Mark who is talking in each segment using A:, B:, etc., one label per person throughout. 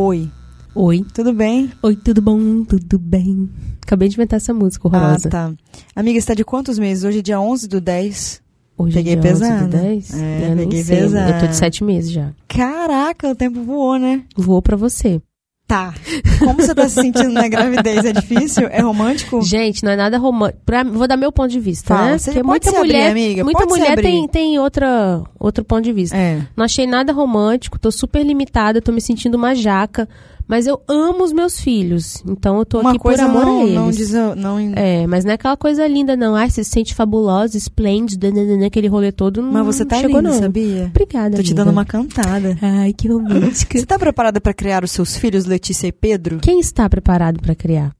A: Oi.
B: Oi.
A: Tudo bem?
B: Oi, tudo bom? Tudo bem? Acabei de inventar essa música horrorosa.
A: Ah, tá. Amiga, está de quantos meses? Hoje é dia 11 do 10.
B: Hoje
A: Peguei
B: é dia 11
A: pesado.
B: do 10?
A: É,
B: eu
A: peguei pesado.
B: Eu tô de 7 meses já.
A: Caraca, o tempo voou, né?
B: Vou pra você.
A: Tá. Como você tá se sentindo na gravidez? É difícil? É romântico?
B: Gente, não é nada romântico. Pra- Vou dar meu ponto de vista,
A: Fala,
B: né?
A: você
B: Porque muita
A: se abrir,
B: mulher,
A: amiga,
B: muita
A: pode
B: mulher tem, tem outra, outro ponto de vista.
A: É.
B: Não achei nada romântico, tô super limitada, tô me sentindo uma jaca. Mas eu amo os meus filhos. Então eu tô
A: Uma
B: aqui por amor
A: não,
B: a eles.
A: não diz... Não...
B: É, mas não é aquela coisa linda, não. Ai, você se sente fabulosa, esplêndida, nananã, aquele rolê todo. Não
A: Mas você tá
B: chegou,
A: linda,
B: não.
A: sabia?
B: Obrigada,
A: Tô te
B: amiga.
A: dando uma cantada.
B: Ai, que romântica.
A: Você tá preparada pra criar os seus filhos, Letícia e Pedro?
B: Quem está preparado pra criar?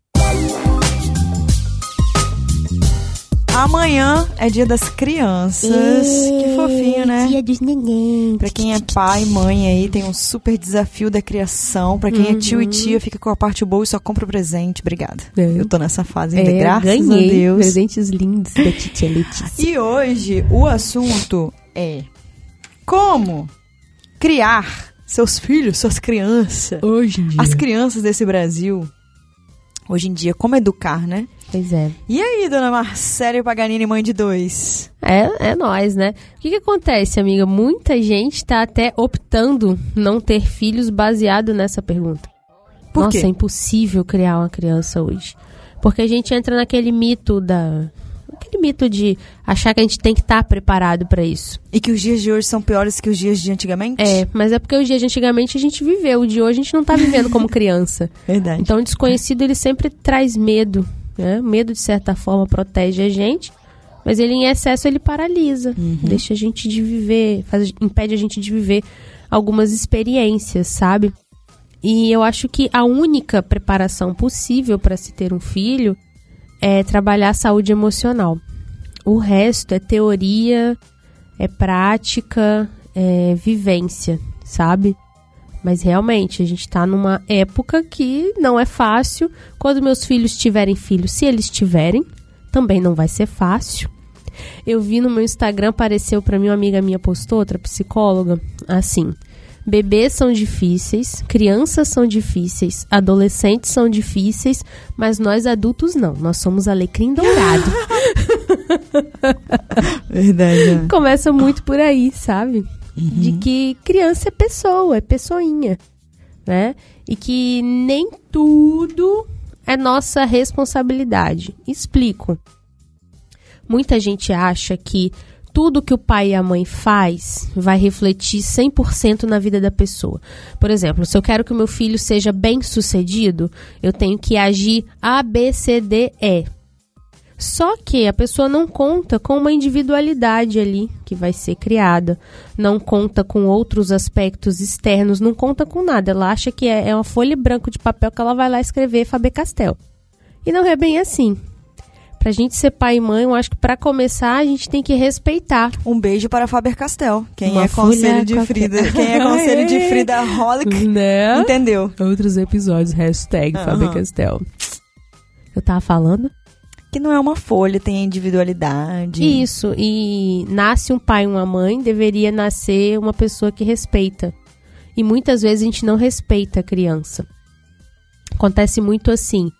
A: Amanhã é dia das crianças. Que fofinho, né?
B: Dia dos neném.
A: Pra quem é pai, mãe aí, tem um super desafio da criação. Pra quem é tio e
B: Uhum.
A: tia, fica com a parte boa e só compra o presente. Obrigada.
B: É.
A: Eu tô nessa fase ainda,
B: É,
A: graças
B: ganhei
A: a Deus.
B: presentes lindos da titia Letícia.
A: E hoje o assunto é como criar seus filhos, suas crianças.
B: Hoje em dia.
A: As crianças desse Brasil. Hoje em dia, como educar, né?
B: Pois é.
A: E aí, dona Marcela Paganini, mãe de dois?
B: É, é nós, né? O que, que acontece, amiga? Muita gente tá até optando não ter filhos baseado nessa pergunta.
A: Por
B: Nossa,
A: quê?
B: é impossível criar uma criança hoje. Porque a gente entra naquele mito da. Aquele mito de achar que a gente tem que estar preparado pra isso.
A: E que os dias de hoje são piores que os dias de antigamente?
B: É, mas é porque os dias de antigamente a gente viveu, o de hoje a gente não tá vivendo como criança.
A: Verdade.
B: Então o desconhecido ele sempre traz medo, né? Medo de certa forma protege a gente, mas ele em excesso ele paralisa, deixa a gente de viver, faz, impede a gente de viver algumas experiências, sabe? E eu acho que a única preparação possível para se ter um filho é trabalhar a saúde emocional. O resto é teoria, é prática, é vivência, sabe? Mas realmente, a gente tá numa época que não é fácil. Quando meus filhos tiverem filhos, se eles tiverem, também não vai ser fácil. Eu vi no meu Instagram, apareceu pra mim, uma amiga minha postou, outra psicóloga, assim: bebês são difíceis, crianças são difíceis, adolescentes são difíceis, mas nós adultos não, nós somos alecrim dourado.
A: Verdade. é.
B: Começa muito por aí, sabe? De que criança é pessoa, é pessoinha, né? E que nem tudo é nossa responsabilidade. Explico. Muita gente acha que tudo que o pai e a mãe faz vai refletir 100% na vida da pessoa. Por exemplo, se eu quero que o meu filho seja bem-sucedido, eu tenho que agir A, B, C, D, E. Só que a pessoa não conta com uma individualidade ali que vai ser criada, não conta com outros aspectos externos, não conta com nada. Ela acha que é, é uma folha branca de papel que ela vai lá escrever Faber Castell. E não é bem assim. Pra gente ser pai e mãe, eu acho que pra começar a gente tem que respeitar.
A: Um beijo para Faber Castell. Quem
B: Uma
A: é conselho de
B: qualquer.
A: Frida, quem é conselho de Frida Holic,
B: Né?
A: entendeu?
B: Outros episódios, hashtag
A: Aham.
B: Faber Castell. Eu tava falando?
A: Que não é uma folha, tem individualidade.
B: Isso, e nasce um pai e uma mãe, deveria nascer uma pessoa que respeita. E muitas vezes a gente não respeita a criança. Acontece muito assim,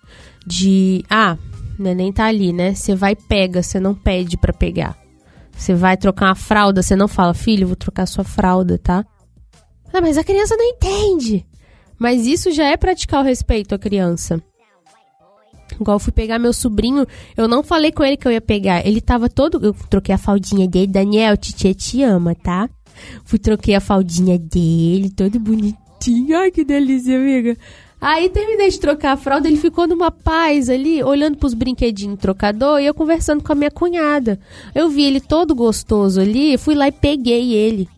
B: de, ah, o neném tá ali, né? Você vai pega, você não pede pra pegar. Você vai trocar uma fralda, você não fala, filho, vou trocar sua fralda, tá? Ah, mas a criança não entende. Mas isso já é praticar o respeito à criança. Igual eu fui pegar meu sobrinho, eu não falei com ele que eu ia pegar. Ele tava todo. Eu troquei a faldinha dele. Daniel, titia te ama, tá? Fui troquei a faldinha dele, todo bonitinho. Ai, que delícia, amiga. Aí terminei de trocar a fralda, ele ficou numa paz ali, olhando pros brinquedinhos do trocador e eu conversando com a minha cunhada. Eu vi ele todo gostoso ali, fui lá e peguei ele.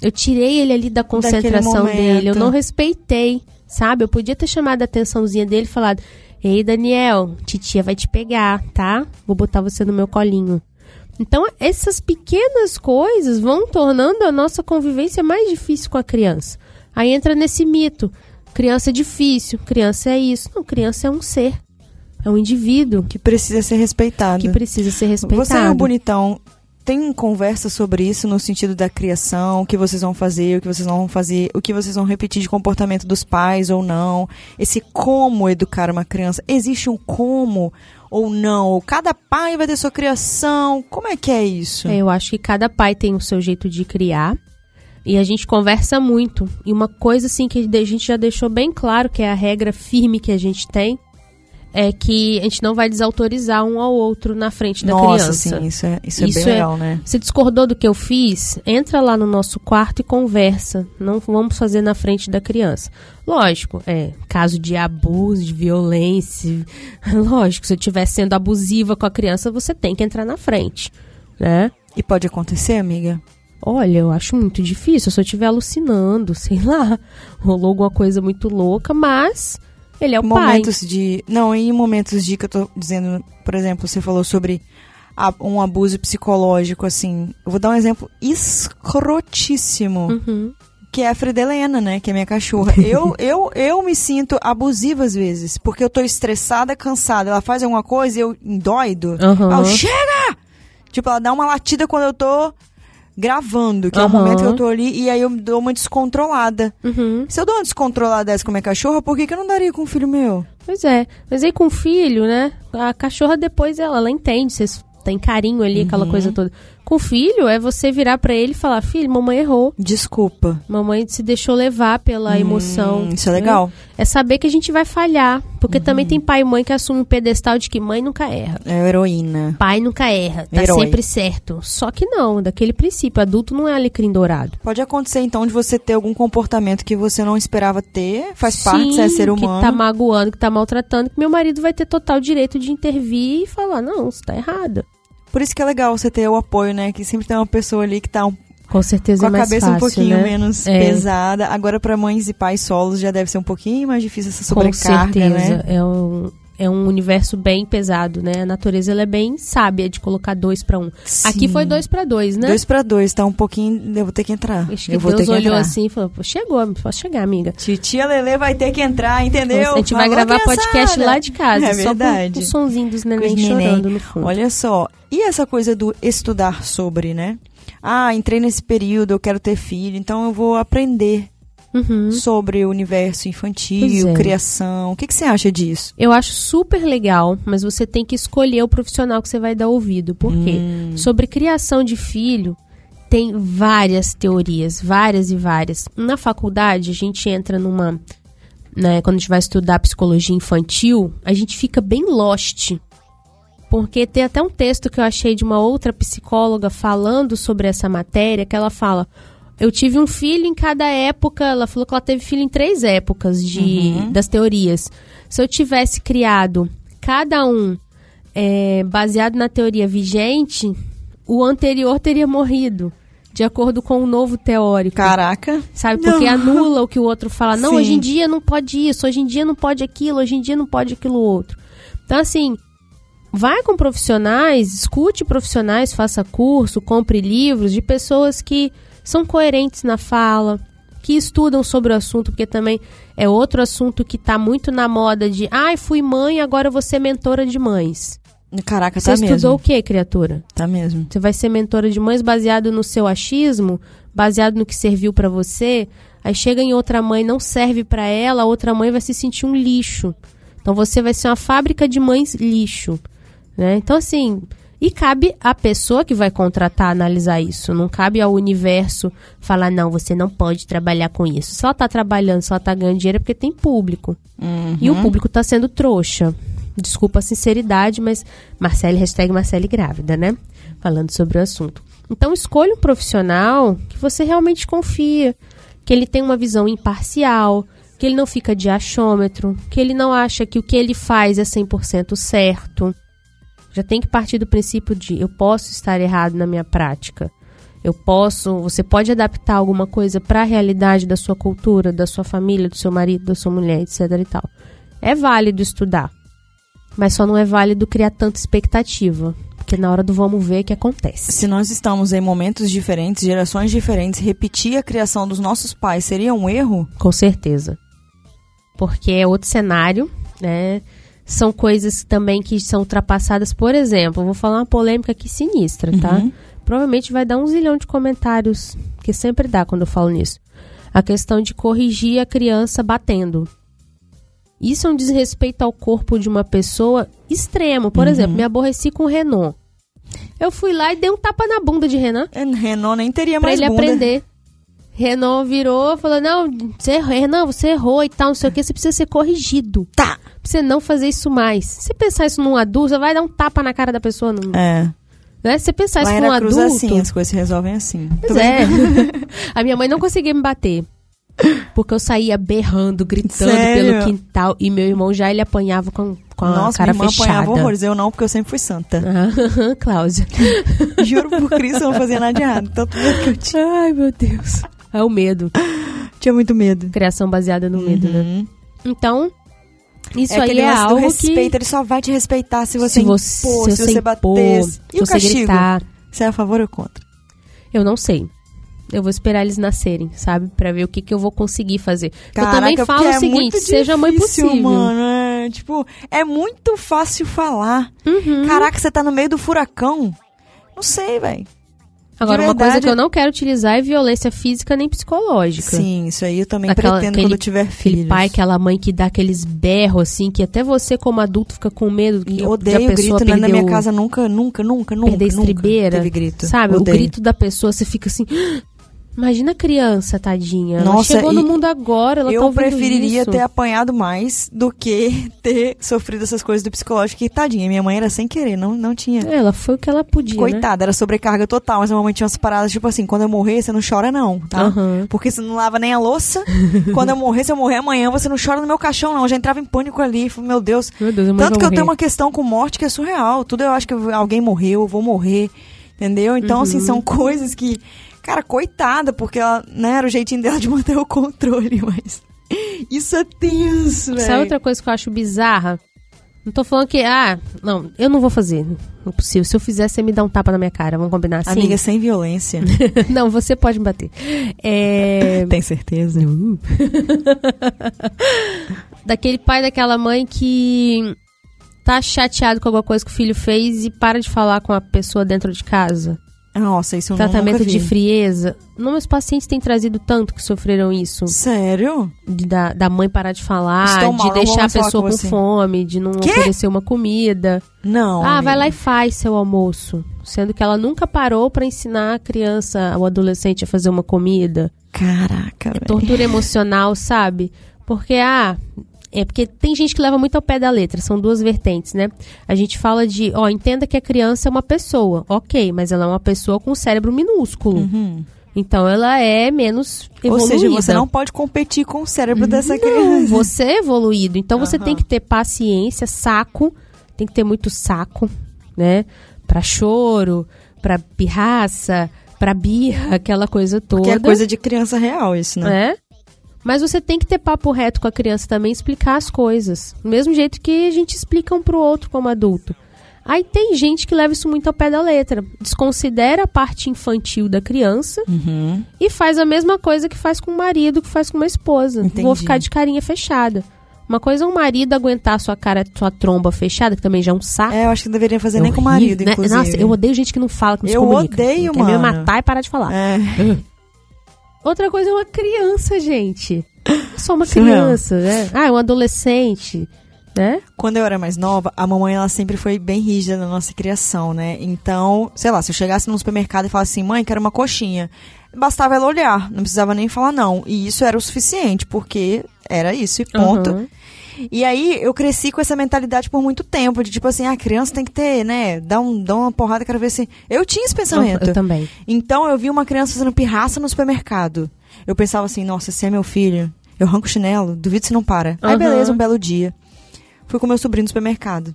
B: Eu tirei ele ali da concentração dele, eu não respeitei, sabe? Eu podia ter chamado a atençãozinha dele e falado: Ei, Daniel, titia vai te pegar, tá? Vou botar você no meu colinho. Então, essas pequenas coisas vão tornando a nossa convivência mais difícil com a criança. Aí entra nesse mito: criança é difícil, criança é isso. Não, criança é um ser, é um indivíduo
A: Que precisa ser respeitado.
B: que precisa ser respeitado.
A: Você é um bonitão tem conversa sobre isso no sentido da criação, o que vocês vão fazer, o que vocês não vão fazer, o que vocês vão repetir de comportamento dos pais ou não? Esse como educar uma criança. Existe um como ou não? Cada pai vai ter sua criação. Como é que é isso?
B: É, eu acho que cada pai tem o seu jeito de criar. E a gente conversa muito. E uma coisa assim que a gente já deixou bem claro, que é a regra firme que a gente tem, é que a gente não vai desautorizar um ao outro na frente da
A: Nossa,
B: criança.
A: sim, isso é, isso é bem legal, né?
B: Se discordou do que eu fiz, entra lá no nosso quarto e conversa. Não vamos fazer na frente da criança. Lógico, é caso de abuso, de violência. Lógico, se eu estiver sendo abusiva com a criança, você tem que entrar na frente, né?
A: E pode acontecer, amiga?
B: Olha, eu acho muito difícil. Se eu estiver alucinando, sei lá, rolou alguma coisa muito louca, mas ele é o
A: momentos
B: pai.
A: de não em momentos de que eu tô dizendo por exemplo você falou sobre a- um abuso psicológico assim eu vou dar um exemplo escrotíssimo
B: Uhum.
A: que é a Frida Helena né que é minha cachorra eu eu eu me sinto abusiva às vezes porque eu tô estressada cansada ela faz alguma coisa e eu endoido. Aí eu, chega tipo ela dá uma latida quando eu tô gravando que é o momento que eu tô ali e aí eu dou uma descontrolada
B: Uhum.
A: se eu dou uma descontrolada dessa com a minha cachorra, por que, que eu não daria com um filho meu?
B: Pois é. Mas aí com o filho, né? A cachorra depois ela, ela entende, vocês têm carinho ali, aquela
A: Uhum.
B: coisa toda. Com o filho, é você virar pra ele e falar: Filho, mamãe errou.
A: Desculpa.
B: Mamãe se deixou levar pela emoção.
A: Hum, isso é
B: né?
A: legal.
B: É saber que a gente vai falhar. Porque também tem pai e mãe que assumem o pedestal de que mãe nunca erra.
A: É heroína.
B: Pai nunca erra, tá
A: Herói.
B: sempre certo. Só que não, daquele princípio, adulto não é alecrim dourado.
A: Pode acontecer, então, de você ter algum comportamento que você não esperava ter. Faz parte, você é ser humano.
B: que tá magoando, que tá maltratando, que meu marido vai ter total direito de intervir e falar, não, você tá errada.
A: Por isso que é legal você ter o apoio, né? Que sempre tem uma pessoa ali que tá um-
B: Com certeza
A: com
B: é
A: a
B: mais
A: cabeça
B: fácil,
A: um pouquinho
B: né?
A: menos
B: É.
A: pesada. Agora, pra mães e pais solos, já deve ser um pouquinho mais difícil essa
B: Com
A: sobrecarga,
B: certeza.
A: né?
B: É um, é um universo bem pesado, né? A natureza ela é bem sábia de colocar dois pra um. Aqui
A: Sim.
B: foi dois pra dois, né?
A: Dois pra dois, tá um pouquinho. Eu vou ter que entrar.
B: Acho que
A: eu vou
B: Deus
A: ter que
B: olhou
A: entrar.
B: assim e falou, "Pô, chegou, pode chegar, amiga.
A: Titia Lele vai ter que entrar, entendeu?
B: a gente vai
A: Alô,
B: gravar
A: criançada?
B: podcast lá de casa,
A: É
B: só com
A: verdade.
B: o sonzinho dos neném
A: Com neném.
B: chorando no fundo.
A: Olha só, e essa coisa do estudar sobre, né? Ah, entrei nesse período, eu quero ter filho, então eu vou aprender
B: Uhum.
A: sobre o universo infantil,
B: é.
A: criação. O que, que você acha disso?
B: Eu acho super legal, mas você tem que escolher o profissional que você vai dar ouvido. Por quê?
A: Hum.
B: Sobre criação de filho, tem várias teorias, várias e várias. Na faculdade, a gente entra numa. Né, quando a gente vai estudar psicologia infantil, a gente fica bem lost. Porque tem até um texto que eu achei de uma outra psicóloga falando sobre essa matéria, que ela fala. Eu tive um filho em cada época. Ela falou que ela teve filho em três épocas de, das teorias. Se eu tivesse criado cada um é, baseado na teoria vigente, o anterior teria morrido, de acordo com o novo teórico.
A: Caraca.
B: Sabe? Porque
A: Não.
B: anula o que o outro fala. Não,
A: Sim.
B: hoje em dia não pode isso, hoje em dia não pode aquilo, hoje em dia não pode aquilo outro. Então, assim, vai com profissionais, escute profissionais, faça curso, compre livros de pessoas que são coerentes na fala, que estudam sobre o assunto, porque também é outro assunto que tá muito na moda de ai, fui mãe, agora eu vou ser mentora de mães.
A: Caraca,
B: Você
A: tá
B: estudou
A: mesmo.
B: o que, criatura?
A: Tá mesmo.
B: Você vai ser mentora de mães baseado no seu achismo, baseado no que serviu pra você. Aí chega em outra mãe, não serve pra ela, a outra mãe vai se sentir um lixo. Então você vai ser uma fábrica de mães lixo, né? Então assim, e cabe à pessoa que vai contratar analisar isso. Não cabe ao universo falar não, você não pode trabalhar com isso. Ela tá trabalhando, ela tá ganhando dinheiro é porque tem público. E o público tá sendo trouxa. Desculpa a sinceridade, mas Marcele, hashtag Marcele grávida, né? Falando sobre o assunto. Então escolha um profissional que você realmente confia, que ele tem uma visão imparcial, que ele não fica de achômetro, que ele não acha que o que ele faz é 100% certo. Já tem que partir do princípio de eu posso estar errado na minha prática. Eu posso, você pode adaptar alguma coisa para a realidade da sua cultura, da sua família, do seu marido, da sua mulher, etc e tal. É válido estudar, mas só não é válido criar tanta expectativa, porque na hora do vamos ver é que acontece.
A: Se nós estamos em momentos diferentes, gerações diferentes, repetir a criação dos nossos pais seria um erro?
B: Com certeza. Porque é outro cenário, né? São coisas também que são ultrapassadas. Por exemplo, vou falar uma polêmica aqui sinistra, tá?
A: Uhum.
B: Provavelmente vai dar um zilhão de comentários, que sempre dá quando eu falo nisso. A questão de corrigir a criança batendo. Isso é um desrespeito ao corpo de uma pessoa extremo. Por
A: Uhum.
B: exemplo, me aborreci com o Renan. Eu fui lá e dei um tapa na bunda de Renan
A: É, Renan nem teria
B: pra
A: mais
B: ele
A: bunda.
B: aprender. Renan virou, falou: Não, você Renan, você errou e tal, não sei o que, você precisa ser corrigido.
A: Tá.
B: Pra você não fazer isso mais. Se você pensar isso num adulto, você vai dar um tapa na cara da pessoa. Não,
A: É.
B: né? Se você pensar
A: Lá
B: isso num adulto.
A: assim, as coisas se resolvem assim.
B: Pois é. A minha mãe não conseguia me bater. Porque eu saía berrando, gritando
A: Sério?
B: pelo quintal. E meu irmão já ele apanhava com, com a
A: Nossa,
B: cara
A: minha irmã
B: fechada.
A: apanhava horrores. Eu não, porque eu sempre fui santa.
B: Cláudia.
A: Juro por Cristo, eu não fazia nada de errado. Tanto medo que eu tinha.
B: Ai, meu Deus. É o medo.
A: Tinha muito medo.
B: Criação baseada no medo, né?
A: Uhum.
B: Então, isso
A: é
B: aí é algo
A: respeito,
B: que...
A: ele só vai te respeitar se você
B: se você,
A: impor, se,
B: se
A: você
B: impor,
A: bater.
B: se
A: E o
B: você
A: castigo?
B: gritar.
A: Você é a favor ou contra?
B: Eu não sei. Eu vou esperar eles nascerem, sabe? Pra ver o que, que eu vou conseguir fazer.
A: Caraca,
B: eu também falo o
A: é
B: seguinte,
A: muito
B: seja a mãe possível.
A: mano. É, tipo, é muito fácil falar.
B: Uhum.
A: Caraca, você tá no meio do furacão. Não sei, velho.
B: Agora, uma coisa que eu não quero utilizar é violência física nem psicológica.
A: Sim, isso aí eu também
B: Aquela-
A: pretendo
B: aquele-
A: quando eu tiver
B: Aquele
A: filhos.
B: pai, aquela mãe que dá aqueles berros, assim, que até você, como adulto, fica com medo que,
A: Eu odeio
B: a pessoa
A: grito, né? Na
B: perdeu,
A: minha casa nunca, nunca, nunca, nunca,
B: perder
A: nunca
B: estribeira.
A: teve grito.
B: Sabe?
A: Odeio.
B: O grito da pessoa, você fica assim... Imagina a criança, tadinha. ela
A: Nossa,
B: chegou no mundo agora, ela tá
A: eu
B: ouvindo
A: preferiria
B: isso.
A: ter apanhado mais do que ter sofrido essas coisas do psicológico. E tadinha, minha mãe era sem querer, não, não tinha.
B: Ela foi o que ela podia, né?
A: Coitada, era sobrecarga total, mas a mamãe tinha umas paradas, tipo assim, quando eu morrer, você não chora não, tá?
B: Aham.
A: Porque você não lava nem a louça. quando eu morrer, se eu morrer amanhã, você não chora no meu caixão, não. Eu já entrava em pânico ali, falei, meu Deus.
B: Meu Deus,
A: Tanto que eu
B: morrer.
A: tenho uma questão com morte que é surreal. Tudo eu acho que alguém morreu, eu vou morrer. Entendeu? Então, assim,
B: Uhum.
A: são coisas que. Cara, coitada, porque ela, né, era o jeitinho dela de manter o controle, mas. Isso é tenso, velho.
B: Isso é outra coisa que eu acho bizarra. Não tô falando que, ah, não, eu não vou fazer. Não é possível. Se eu fizer, você me dá um tapa na minha cara. Vamos combinar assim?
A: Amiga, sem violência.
B: não, você pode me bater. É.
A: Tem certeza?
B: daquele pai, daquela mãe que tá chateado com alguma coisa que o filho fez e para de falar com a pessoa dentro de casa.
A: Nossa, isso eu
B: Tratamento
A: nunca vi.
B: de frieza. Não, meus pacientes têm trazido tanto que sofreram isso.
A: Sério?
B: De, da, da mãe parar de falar,
A: Estou mal,
B: de
A: vou
B: deixar a pessoa
A: com você.
B: fome, de não
A: Quê?
B: oferecer uma comida.
A: Não.
B: ah, vai
A: amiga.
B: lá e faz seu almoço. Sendo que ela nunca parou pra ensinar a criança, o adolescente a fazer uma comida.
A: Caraca, velho.
B: Tortura emocional, sabe? Porque, ah, é porque tem gente que leva muito ao pé da letra, são duas vertentes, né? A gente fala de, ó, entenda que a criança é uma pessoa, ok, mas ela é uma pessoa com um cérebro minúsculo.
A: Uhum.
B: Então ela é menos
A: Ou
B: evoluída.
A: seja, você não pode competir com o cérebro dessa
B: Não,
A: criança.
B: você é evoluído. Então você
A: Aham.
B: tem que ter paciência, saco, tem que ter muito saco, né? Pra choro, pra pirraça, pra birra, aquela coisa toda.
A: Que é coisa de criança real isso, né?
B: né? Mas você tem que ter papo reto com a criança também, explicar as coisas. Do mesmo jeito que a gente explica um pro outro como adulto. Aí tem gente que leva isso muito ao pé da letra. Desconsidera a parte infantil da criança
A: Uhum.
B: e faz a mesma coisa que faz com o marido, que faz com uma esposa.
A: Entendi.
B: Vou ficar de carinha fechada. Uma coisa é um marido aguentar sua cara, sua tromba fechada, que também já é um saco.
A: É, eu acho que não deveria fazer
B: É
A: nem com o
B: horrível,
A: marido,
B: né?
A: inclusive.
B: Nossa, eu odeio gente que não fala, que não se
A: Eu
B: comunica.
A: odeio,
B: Quer me
A: mano.
B: matar e parar de falar.
A: É.
B: Outra coisa é uma criança, gente. É Só uma criança, né? Ah, é um adolescente, né?
A: Quando eu era mais nova, a mamãe ela sempre foi bem rígida na nossa criação, né? Então, sei lá, se eu chegasse num supermercado e falasse assim, mãe, quero uma coxinha, bastava ela olhar, não precisava nem falar não. E isso era o suficiente, porque era isso e ponto.
B: Aham.
A: E aí eu cresci com essa mentalidade por muito tempo, de tipo assim, a criança tem que ter, né? Dá, um, dá uma porrada, quero ver se. Eu tinha esse pensamento.
B: Eu, eu também.
A: Então eu vi uma criança fazendo pirraça no supermercado. Eu pensava assim, nossa, se é meu filho, eu arranco o chinelo, duvido se não para. Aí
B: Aham.
A: beleza, um belo dia. Fui com meu sobrinho no supermercado.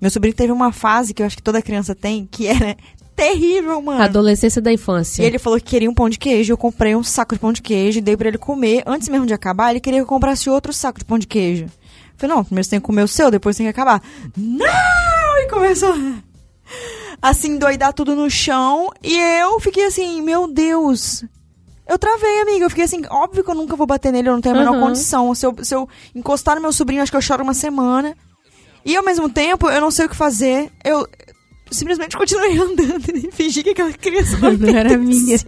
A: Meu sobrinho teve uma fase que eu acho que toda criança tem, que era terrível, mano.
B: Adolescência da
A: E
B: infância.
A: ele falou que queria um pão de queijo. Eu comprei um saco de pão de queijo e dei pra ele comer. Antes mesmo de acabar, ele queria que eu comprasse outro saco de pão de queijo. Falei, não, primeiro você tem que comer o seu, depois tem que acabar. Não! E começou assim, doidar tudo no chão. E eu fiquei assim, meu Deus. Eu travei, amiga. Eu fiquei assim, óbvio que eu nunca vou bater nele, eu não tenho a menor
B: Uhum.
A: condição. Se eu, se eu encostar no meu sobrinho, acho que eu choro uma semana. E ao mesmo tempo, eu não sei o que fazer. Eu simplesmente continuei andando e fingi que aquela criança não,
B: era minha.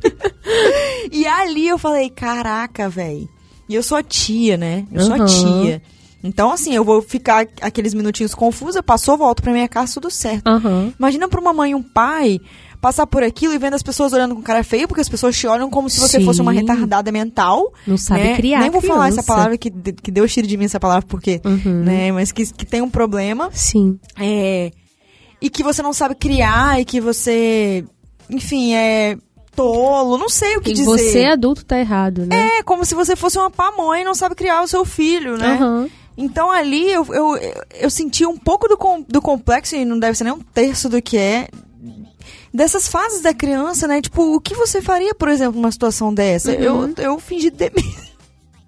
A: E ali eu falei, caraca, velho. E eu sou a tia, né? Eu sou a
B: Uhum.
A: tia. Então, assim, eu vou ficar aqueles minutinhos confusa, passou, volto pra minha casa, tudo certo.
B: Aham.
A: Imagina pra uma mãe e um pai passar por aquilo e vendo as pessoas olhando com cara feia, porque as pessoas te olham como se você
B: Sim.
A: fosse uma retardada mental.
B: Não sabe
A: né?
B: criar
A: Nem vou falar essa
B: criança.
A: palavra que, que deu tiro de mim essa palavra, porque,
B: Uhum.
A: né? Mas que, que tem um problema.
B: Sim.
A: É, e que você não sabe criar e que você, enfim, é tolo, não sei o que
B: E
A: dizer.
B: você, adulto, tá errado, né?
A: É como se você fosse uma pamonha e não sabe criar o seu filho, né?
B: Aham.
A: Então ali eu, eu, eu senti um pouco do, com- do complexo, e não deve ser nem um terço do que é, dessas fases da criança, né? Tipo, o que você faria, por exemplo, numa situação dessa?
B: Uhum.
A: Eu, eu fingi demência.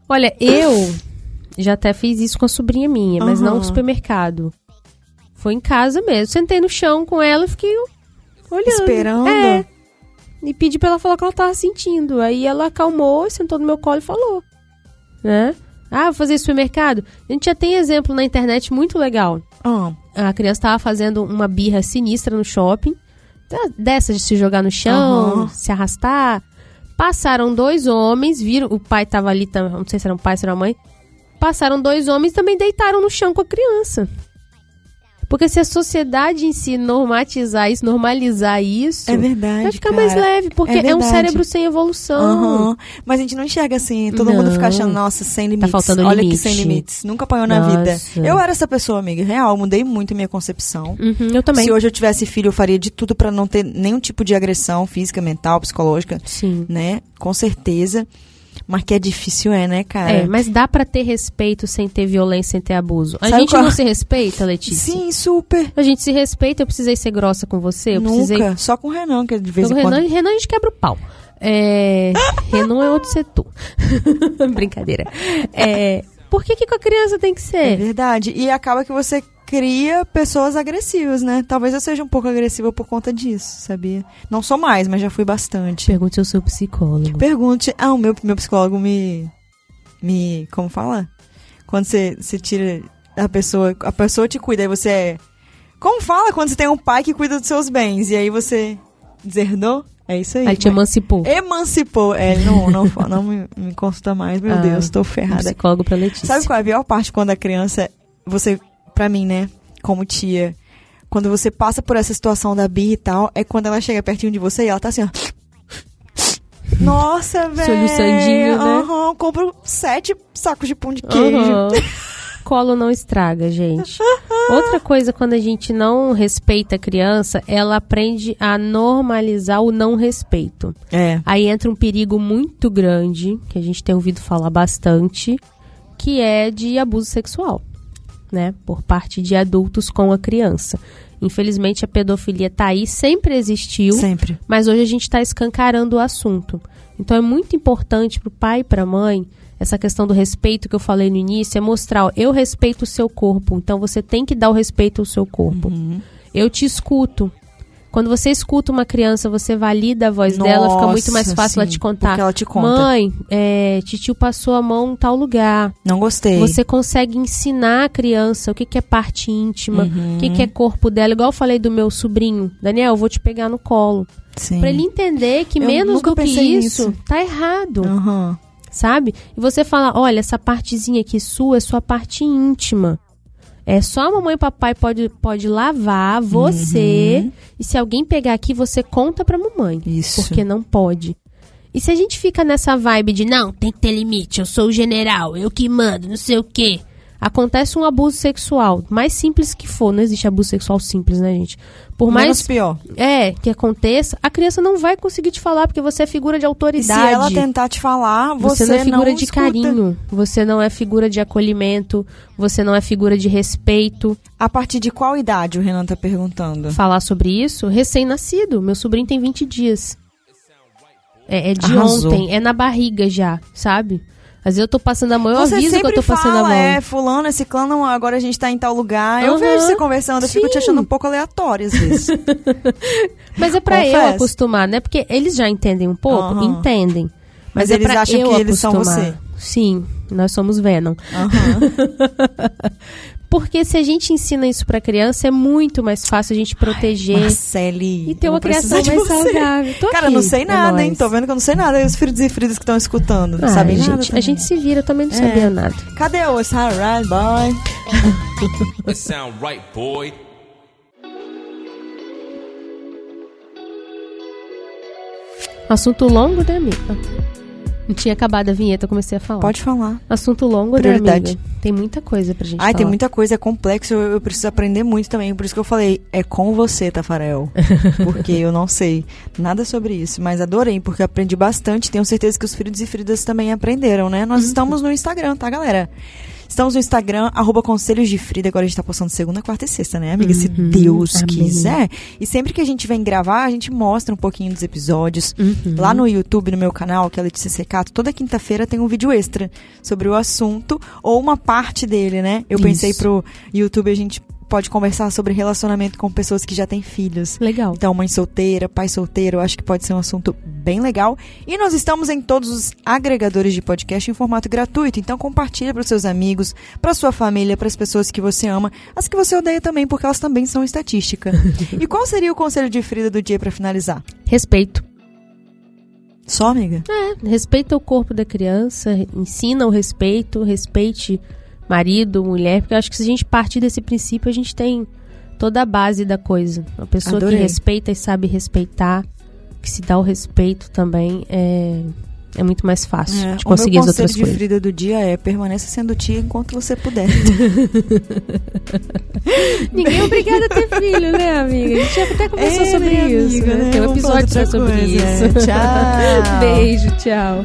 B: Olha, eu já até fiz isso com a sobrinha minha, mas não
A: Aham.
B: no supermercado. Foi em casa mesmo. Sentei no chão com ela e fiquei olhando.
A: Esperando?
B: É. E pedi pra ela falar o que ela tava sentindo. Aí ela acalmou, sentou no meu colo e falou. Né? Ah, vou fazer supermercado? A gente já tem exemplo na internet muito legal.
A: Ah,
B: A criança tava fazendo uma birra sinistra no shopping. Tá, Dessa de se jogar no chão,
A: Aham.
B: se arrastar. Passaram dois homens, viram. O pai tava ali, não sei se era um pai, se era uma mãe. Passaram dois homens e também deitaram no chão com a criança. Porque se a sociedade em si normatizar isso, normalizar isso,
A: é verdade.
B: vai ficar
A: cara.
B: mais leve, porque
A: É
B: é, um cérebro sem evolução.
A: Aham. Mas a gente não enxerga assim. Todo mundo fica
B: Não.
A: achando, nossa, sem limites.
B: faltando
A: Olha
B: limite.
A: que sem limites. Nunca apanhou na vida. Eu era essa pessoa, amiga. Real, mudei muito a minha concepção.
B: Uhum, eu também.
A: Se hoje eu tivesse filho, eu faria de tudo pra não ter nenhum tipo de agressão física, mental, psicológica,
B: Sim.
A: né? Com certeza. Mas que é difícil, é, né, cara?
B: É, mas dá pra ter respeito sem ter violência, sem ter abuso. A
A: Sabe
B: gente
A: qual-
B: não se respeita, Letícia?
A: Sim, super.
B: A gente se respeita, eu precisei ser grossa com você, eu
A: Nunca.
B: precisei.
A: Só com o Renan, que de vez
B: Com
A: em quando.
B: Renan, Renan a gente quebra o pau. É, Renan é outro setor. Brincadeira. É, por que, que com a criança tem que
A: É
B: ser?
A: verdade. E acaba que você cria pessoas agressivas, né? Talvez eu seja um pouco agressiva por conta disso, sabia? Não sou mais, mas já fui bastante.
B: Pergunte ao seu psicólogo.
A: Pergunte. Ah, o meu, meu psicólogo me. Me. Como fala? Quando você, você tira a pessoa. A pessoa te cuida, aí você é. Como fala quando você tem um pai que cuida dos seus bens? E aí você deserdou? É isso aí.
B: Aí te emancipou.
A: Emancipou. É, ele não, não, não me, me consulta mais. Meu
B: Ah,
A: Deus, tô
B: Um
A: ferrada.
B: psicólogo pra Letícia.
A: Sabe qual é a pior parte quando a criança. Você, pra mim, né? Como tia. Quando você passa por essa situação da birra e tal, é quando ela chega pertinho de você e ela tá assim, ó. Nossa, velho.
B: Soluçandinho, né?
A: Aham, compro sete sacos de pão de queijo.
B: Aham. Colo não estraga, gente. Outra coisa, quando a gente não respeita a criança, ela aprende a normalizar o não respeito.
A: É.
B: Aí entra um perigo muito grande, que a gente tem ouvido falar bastante, que é de abuso sexual, né? Por parte de adultos com a criança. Infelizmente, a pedofilia tá aí, sempre existiu,
A: Sempre.
B: mas hoje a gente está escancarando o assunto. Então é muito importante para o pai e para a mãe essa questão do respeito que eu falei no início é mostrar, ó, eu respeito o seu corpo, então você tem que dar o respeito ao seu corpo.
A: Uhum.
B: Eu te escuto. Quando você escuta uma criança, você valida a voz dela, fica muito mais
A: Nossa,
B: fácil ela
A: sim,
B: te contar.
A: ela te conta.
B: Mãe, é, titio passou a mão em tal lugar.
A: Não gostei.
B: Você consegue ensinar a criança o que, que é parte íntima,
A: Uhum.
B: o que, que é corpo dela. Igual eu falei do meu sobrinho. Daniel, eu vou te pegar no colo.
A: Sim.
B: Pra ele entender que
A: Eu
B: menos do que isso
A: nisso.
B: tá errado,
A: Aham.
B: sabe? E você fala, olha, essa partezinha aqui sua é sua parte íntima. É só a mamãe e o papai pode, pode lavar você.
A: Uhum.
B: E se alguém pegar aqui, você conta pra mamãe.
A: Isso.
B: Porque não pode. E se a gente fica nessa vibe de não, tem que ter limite, eu sou o general, eu que mando, não sei o quê. Acontece um abuso sexual, mais simples que for, não existe abuso sexual simples, né, gente? Por
A: Menos
B: mais
A: pior.
B: é, que aconteça, a criança não vai conseguir te falar, porque você é figura de
A: E se
B: autoridade.
A: ela tentar te falar, você,
B: você, não é figura de
A: escuta.
B: carinho, você não é figura de acolhimento, você não é figura de respeito.
A: A partir de qual idade o Renan tá perguntando?
B: Falar sobre isso, recém-nascido, meu sobrinho tem 20 dias. É, é de
A: Arrasou.
B: ontem, é na barriga já, sabe? Às vezes eu tô passando a mão, eu
A: você
B: aviso
A: sempre
B: que eu tô passando
A: fala,
B: a mão.
A: é, fulano, esse clã, agora a gente tá em tal lugar. Eu
B: Aham,
A: vejo você conversando, eu fico te
B: sim.
A: achando um pouco aleatório às vezes.
B: Mas é pra eu
A: Confesso.
B: acostumar, né? Porque eles já entendem um pouco,
A: Aham.
B: entendem.
A: Mas
B: Mas, é
A: eles acham
B: eu
A: que eles são
B: acostumar.
A: você.
B: Sim, nós somos Venom.
A: Aham.
B: Porque se a gente ensina isso pra criança, é muito mais fácil a gente proteger.
A: Marcele.
B: E ter uma criação
A: de
B: mais
A: você.
B: saudável. Tô
A: Cara,
B: aqui,
A: não sei
B: é
A: nada, hein? Tô vendo que eu não sei nada. E os filhos e filhas que estão escutando, não
B: Ah,
A: sabem
B: a
A: nada.
B: gente, a
A: também.
B: gente se vira, eu também não
A: É.
B: sabia nada.
A: Cadê o It's alright, boy?
C: Sound right, boy.
B: Assunto longo, né, amiga? Não tinha acabado a vinheta, eu comecei a falar.
A: Pode falar.
B: Assunto longo,
A: Prioridade.
B: né, amiga? Tem muita coisa pra gente
A: Ai,
B: falar.
A: tem muita coisa, é complexo, eu, eu preciso aprender muito também. Por isso que eu falei, é com você, Tafarel. Porque eu não sei nada sobre isso. Mas adorei, porque aprendi bastante. Tenho certeza que os filhos e filhas também aprenderam, né?
B: Uhum.
A: Nós estamos no Instagram, tá, galera? Estamos no Instagram, arroba Conselhos de Frida. Agora a gente tá postando segunda, quarta e sexta, né, amiga? Se
B: Uhum,
A: Deus
B: amém.
A: quiser. E sempre que a gente vem gravar, a gente mostra um pouquinho dos episódios.
B: Uhum.
A: Lá no YouTube, no meu canal, que é Letícia Secato, toda quinta-feira tem um vídeo extra sobre o assunto ou uma parte dele, né? Eu pensei
B: Isso.
A: pro YouTube a gente pode conversar sobre relacionamento com pessoas que já têm filhos.
B: Legal.
A: Então, mãe solteira, pai solteiro, acho que pode ser um assunto bem legal. E nós estamos em todos os agregadores de podcast em formato gratuito. Então, compartilha para os seus amigos, para sua família, para as pessoas que você ama, as que você odeia também, porque elas também são estatística. e qual seria o conselho de Frida do dia para finalizar?
B: Respeito.
A: Só, amiga?
B: É, respeita o corpo da criança, ensina o respeito, respeite marido, mulher, porque eu acho que se a gente partir desse princípio, a gente tem toda a base da coisa. Uma pessoa
A: Adorei.
B: que respeita e sabe respeitar, que se dá o respeito também, é, é muito mais fácil
A: É,
B: de
A: o meu
B: conseguir as
A: conselho
B: outras
A: de
B: coisas.
A: Frida do dia é permaneça sendo tia enquanto você puder.
B: Ninguém é obrigado a ter filho, né, amiga? A gente já até conversou
A: É,
B: sobre
A: né,
B: isso.
A: amiga,
B: né?
A: né?
B: Tem um episódio
A: de
B: sobre
A: coisa,
B: isso.
A: é. Tchau.
B: Beijo, tchau.